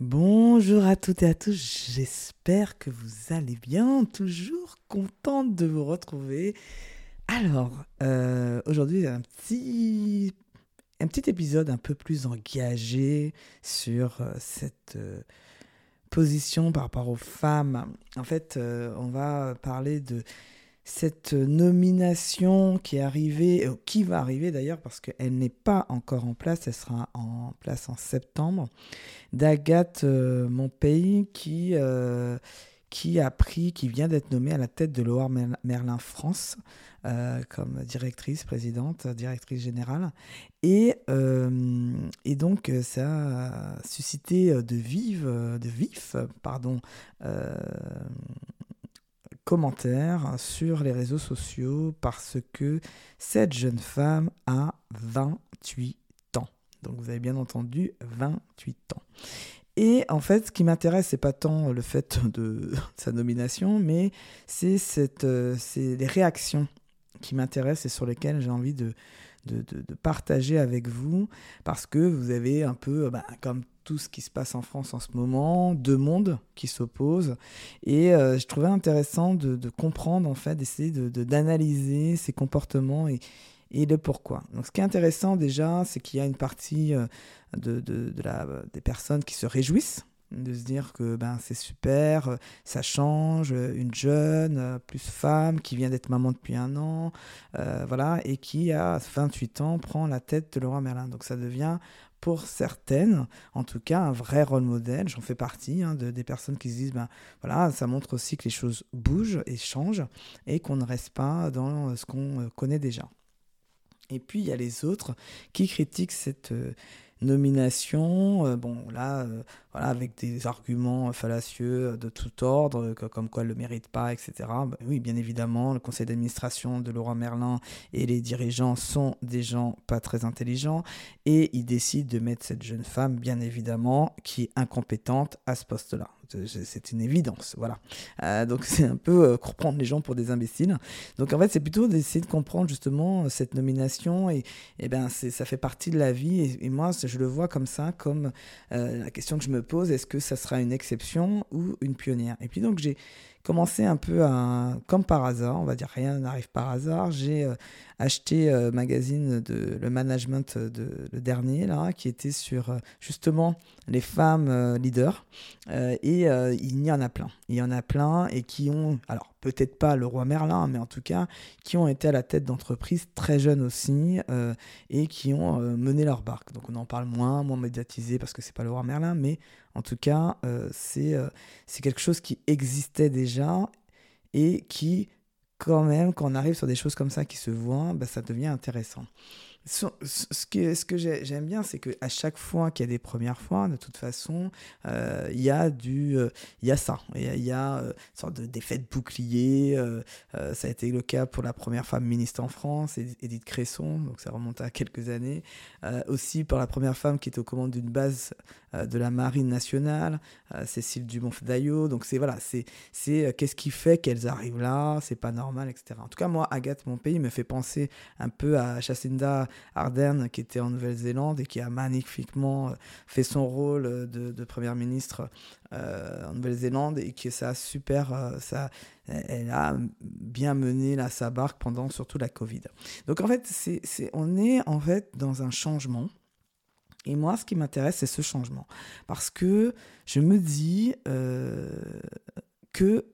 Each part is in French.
Bonjour à toutes et à tous, j'espère que vous allez bien, toujours contente de vous retrouver. Alors, euh, aujourd'hui, un petit, un petit épisode un peu plus engagé sur euh, cette euh, position par rapport aux femmes. En fait, on va parler de cette nomination qui est arrivée, euh, qui va arriver d'ailleurs parce qu'elle n'est pas encore en place, elle sera en place en septembre, d'Agathe euh, Monpey qui, euh, qui a pris, qui vient d'être nommée à la tête de Loire Merlin France comme directrice, présidente, directrice générale. Et, et donc ça a suscité de vives, de vifs, pardon, commentaires sur les réseaux sociaux parce que cette jeune femme a 28 ans. Donc vous avez bien entendu 28 ans. Et en fait, ce qui m'intéresse, c'est pas tant le fait de sa nomination, mais c'est cette, euh, c'est les réactions qui m'intéressent et sur lesquelles j'ai envie de, de, partager avec vous, parce que vous avez un peu, bah, comme tout ce qui se passe en France en ce moment, deux mondes qui s'opposent. Et euh, je trouvais intéressant de, comprendre, en fait, d'essayer d'analyser ces comportements et, et le pourquoi. Donc ce qui est intéressant déjà, c'est qu'il y a une partie euh, de, de, la, des personnes qui se réjouissent de se dire que ben, c'est super, ça change, une jeune, plus femme, qui vient d'être maman depuis un an, euh, voilà, et qui à 28 ans prend la tête de Laura Merlin. Donc ça devient pour certaines, en tout cas, un vrai rôle modèle. J'en fais partie hein, de, des personnes qui se disent, ben voilà, ça montre aussi que les choses bougent et changent et qu'on ne reste pas dans ce qu'on euh, connaît déjà. Et puis il y a les autres qui critiquent cette euh, nomination, euh, bon là, voilà, avec des arguments fallacieux de tout ordre, comme quoi elle ne le mérite pas, etc. Ben oui, bien évidemment, le conseil d'administration de Laurent Merlin et les dirigeants sont des gens pas très intelligents, et ils décident de mettre cette jeune femme, bien évidemment, qui est incompétente à ce poste-là. C'est une évidence, voilà. Euh, donc c'est un peu euh, comprendre les gens pour des imbéciles. Donc en fait, c'est plutôt d'essayer de comprendre justement cette nomination et, et ben ça fait partie de la vie. Et, moi, je le vois comme ça, comme euh, la question que je me pose est-ce que ça sera une exception ou une pionnière? Et puis donc j'ai commencé un peu comme par hasard, on va dire rien n'arrive par hasard. J'ai acheté euh, magazine de le management de le dernier là qui était sur euh, justement les femmes euh, leaders. Et il y en a plein. Il y en a plein et qui ont alors peut-être pas le roi Merlin mais en tout cas qui ont été à la tête d'entreprises très jeunes aussi et qui ont mené leur barque. Donc on en parle moins moins médiatisé parce que c'est pas le roi Merlin mais en tout cas c'est c'est quelque chose qui existait déjà et qui quand même, quand on arrive sur des choses comme ça qui se voient, bah, ça devient intéressant ce que, ce que j'aime bien, c'est qu'à chaque fois qu'il y a des premières fois, de toute façon, euh, il y a euh, y a ça, il y a, euh, une sorte d'effet de bouclier. ça a été le cas pour la première femme ministre en France, Edith Cresson, donc ça remonte à quelques années. aussi pour la première femme qui était aux commandes d'une base de la marine nationale, Cécile Dumont-Daillot. Donc c'est voilà, c'est, c'est qu'est-ce qui fait qu'elles arrivent là, c'est pas normal, etc. En tout cas, moi, Agathe, mon pays, me fait penser un peu à Jacinda Ardern, qui était en Nouvelle-Zélande et qui a magnifiquement euh, fait son rôle euh, de, première ministre euh, en Nouvelle-Zélande et que ça super, ça, elle a bien mené là, sa barque pendant surtout la Covid. Donc en fait, c'est, on est en fait dans un changement. Et moi, ce qui m'intéresse, c'est ce changement. Parce que je me dis que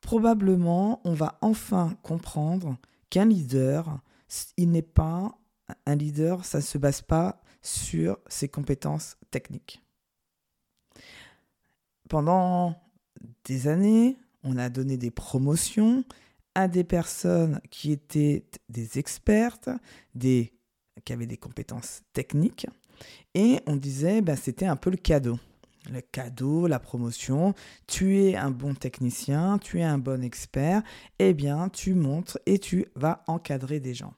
probablement, on va enfin comprendre qu'un leader, il n'est pas un leader, ça ne se base pas sur ses compétences techniques. Pendant des années, on a donné des promotions à des personnes qui étaient des expertes, des, qui avaient des compétences techniques, et on disait ben, c'était un peu le cadeau. Le cadeau, la promotion, tu es un bon technicien, tu es un bon expert, eh bien tu montres et tu vas encadrer des gens.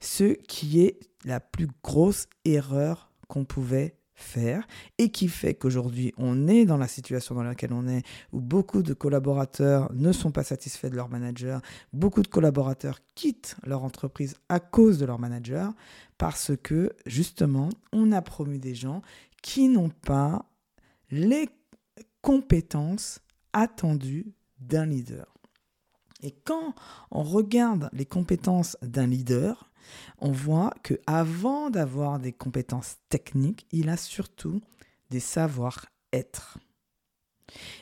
Ce qui est la plus grosse erreur qu'on pouvait faire et qui fait qu'aujourd'hui on est dans la situation dans laquelle on est où beaucoup de collaborateurs ne sont pas satisfaits de leur manager, beaucoup de collaborateurs quittent leur entreprise à cause de leur manager parce que justement on a promu des gens qui n'ont pas les compétences attendues d'un leader. Et quand on regarde les compétences d'un leader, on voit que avant d'avoir des compétences techniques, il a surtout des savoir-être.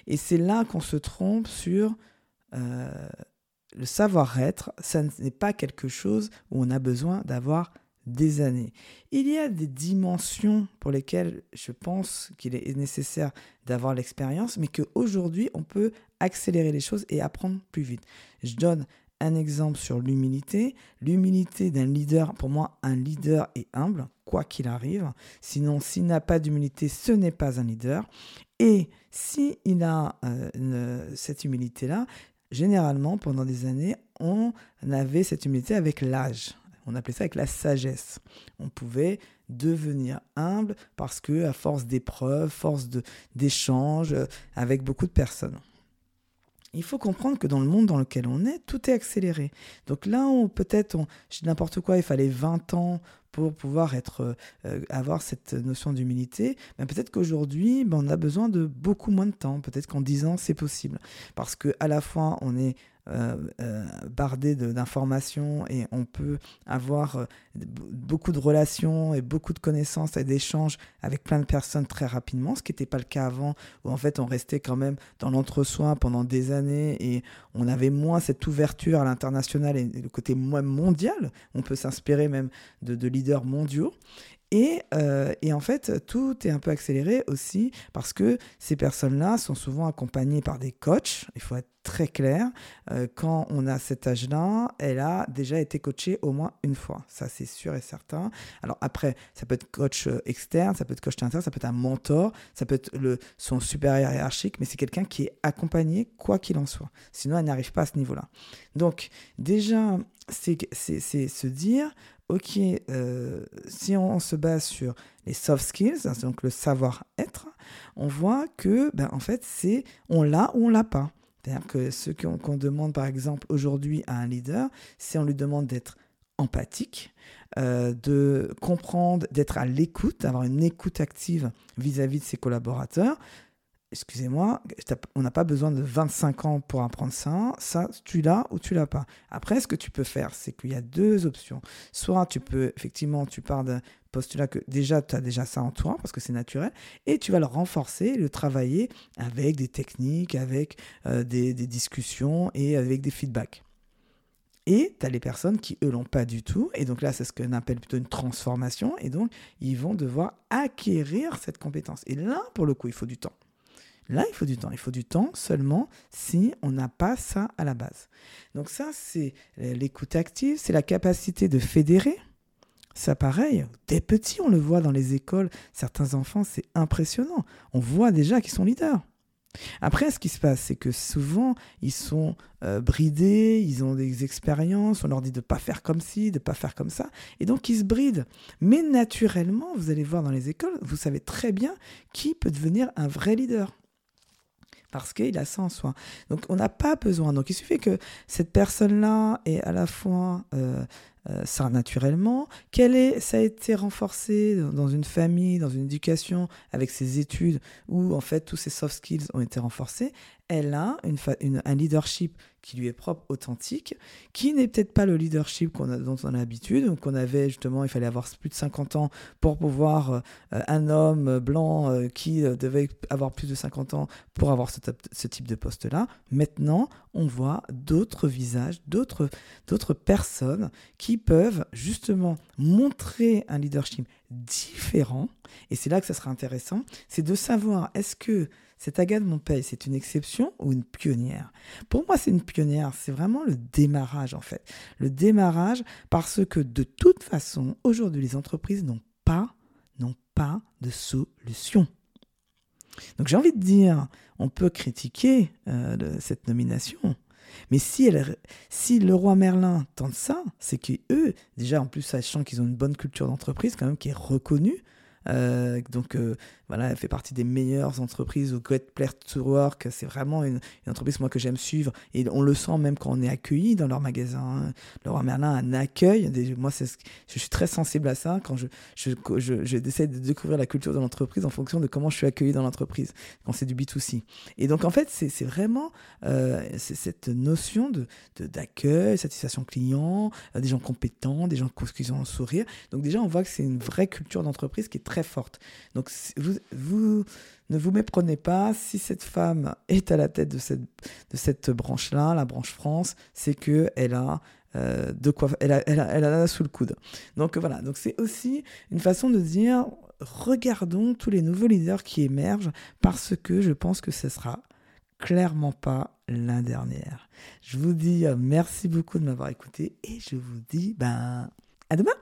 Et c'est là qu'on se trompe sur euh, le savoir-être. Ça n'est pas quelque chose où on a besoin d'avoir des années. Il y a des dimensions pour lesquelles je pense qu'il est nécessaire d'avoir l'expérience, mais qu'aujourd'hui, on peut accélérer les choses et apprendre plus vite. Je donne un exemple sur l'humilité. L'humilité d'un leader, pour moi, un leader est humble, quoi qu'il arrive. Sinon, s'il n'a pas d'humilité, ce n'est pas un leader. Et s'il a euh, cette humilité-là, généralement, pendant des années, on avait cette humilité avec l'âge. On appelait ça avec la sagesse. On pouvait devenir humble parce que, à force d'épreuves, force d'échanges euh, avec beaucoup de personnes. Il faut comprendre que dans le monde dans lequel on est, tout est accéléré. Donc là où peut-être, je dis n'importe quoi, il fallait 20 ans pour pouvoir être, euh, avoir cette notion d'humilité, peut-être qu'aujourd'hui, ben on a besoin de beaucoup moins de temps. Peut-être qu'en 10 ans, c'est possible. Parce que à la fois, on est euh, euh, bardé d'informations et on peut avoir euh, beaucoup de relations et beaucoup de connaissances et d'échanges avec plein de personnes très rapidement, ce qui n'était pas le cas avant, où en fait on restait quand même dans l'entre-soi pendant des années et on avait moins cette ouverture à l'international et le côté moins mondial. On peut s'inspirer même de, de leaders mondiaux. Et, euh, et, en fait, tout est un peu accéléré aussi parce que ces personnes-là sont souvent accompagnées par des coachs. Il faut être très clair. Euh, quand on a cet âge-là, elle a déjà été coachée au moins une fois. Ça, c'est sûr et certain. Alors après, ça peut être coach euh, externe, ça peut être coach interne, ça peut être un mentor, ça peut être son supérieur hiérarchique, mais c'est quelqu'un qui est accompagné quoi qu'il en soit. Sinon, elle n'arrive pas à ce niveau-là. Donc, déjà, c'est se dire, ok, euh, si on se base sur les soft skills, hein, donc le savoir-être, on voit que, ben, en fait, c'est on l'a ou on l'a pas. C'est-à-dire que ce qu'on demande, par exemple, aujourd'hui à un leader, c'est on lui demande d'être empathique, euh, de comprendre, d'être à l'écoute, d'avoir une écoute active vis à -vis de ses collaborateurs, excusez-moi, on n'a pas besoin de 25 ans pour apprendre ça. Ça, tu l'as ou tu l'as pas. Après, ce que tu peux faire, c'est qu'il y a deux options. Soit tu peux, effectivement, tu pars d'un postulat que déjà, tu as déjà ça en toi, parce que c'est naturel, et tu vas le renforcer, le travailler avec des techniques, avec euh, des, discussions et avec des feedbacks. Et tu as les personnes qui, eux, l'ont pas du tout. Et donc là, c'est ce qu'on appelle plutôt une transformation. Et donc, ils vont devoir acquérir cette compétence. Et là, pour le coup, il faut du temps. Là, il faut du temps. Il faut du temps seulement si on n'a pas ça à la base. Donc ça, c'est l'écoute active, c'est la capacité de fédérer. Ça, pareil, dès petits, on le voit dans les écoles. Certains enfants, c'est impressionnant. On voit déjà qu'ils sont leaders. Après, ce qui se passe, c'est que souvent, ils sont euh, bridés, ils ont des expériences, on leur dit de ne pas faire comme ci, de ne pas faire comme ça, et donc ils se brident. Mais naturellement, vous allez voir dans les écoles, vous savez très bien qui peut devenir un vrai leader parce qu'il a ça en soi. Donc on n'a pas besoin. Donc il suffit que cette personne-là ait à la fois euh, euh, ça naturellement, quel est, ça a été renforcé dans une famille, dans une éducation, avec ses études, où en fait tous ses soft skills ont été renforcés, elle a un leadership qui lui est propre, authentique, qui n'est peut-être pas le leadership dont on a l'habitude, qu'on avait justement, il fallait avoir plus de 50 ans pour pouvoir, euh, un homme blanc euh, qui devait avoir plus de 50 ans pour avoir ce, ce type de poste-là. Maintenant, on voit d'autres visages, d'autres personnes qui peuvent justement montrer un leadership différent. Et c'est là que ça sera intéressant, c'est de savoir est-ce que cette Agathe Montpellier, c'est une exception ou une pionnière? Pour moi, c'est une pionnière. C'est vraiment le démarrage, en fait. Le démarrage parce que de toute façon, aujourd'hui, les entreprises n'ont pas, n'ont pas de solution. Donc j'ai envie de dire, on peut critiquer euh, cette nomination, mais si, elle, si le roi Merlin tente ça, c'est qu'eux, déjà en plus sachant qu'ils ont une bonne culture d'entreprise quand même qui est reconnue, Euh, donc voilà, elle fait partie des meilleures entreprises au Great Place to Work. C'est vraiment une, entreprise moi que j'aime suivre et on le sent même quand on est accueilli dans leur magasin. Hein. Laurent Merlin un accueil. Moi, je suis très sensible à ça quand je je, je, je de découvrir la culture de l'entreprise en fonction de comment je suis accueilli dans l'entreprise quand c'est du B2C. Et donc en fait, c'est vraiment cette notion de d'accueil, satisfaction client, des gens compétents, des gens qui ont un sourire. Donc déjà, on voit que c'est une vraie culture d'entreprise qui est très forte. Donc vous, ne vous méprenez pas, si cette femme est à la tête de cette, de cette branche-là, la branche France, c'est qu'elle a euh, de quoi elle, a, elle a sous le coude. Donc voilà, donc c'est aussi une façon de dire regardons tous les nouveaux leaders qui émergent parce que je pense que ce sera clairement pas la dernière. Je vous dis euh, merci beaucoup de m'avoir écouté et je vous dis ben à demain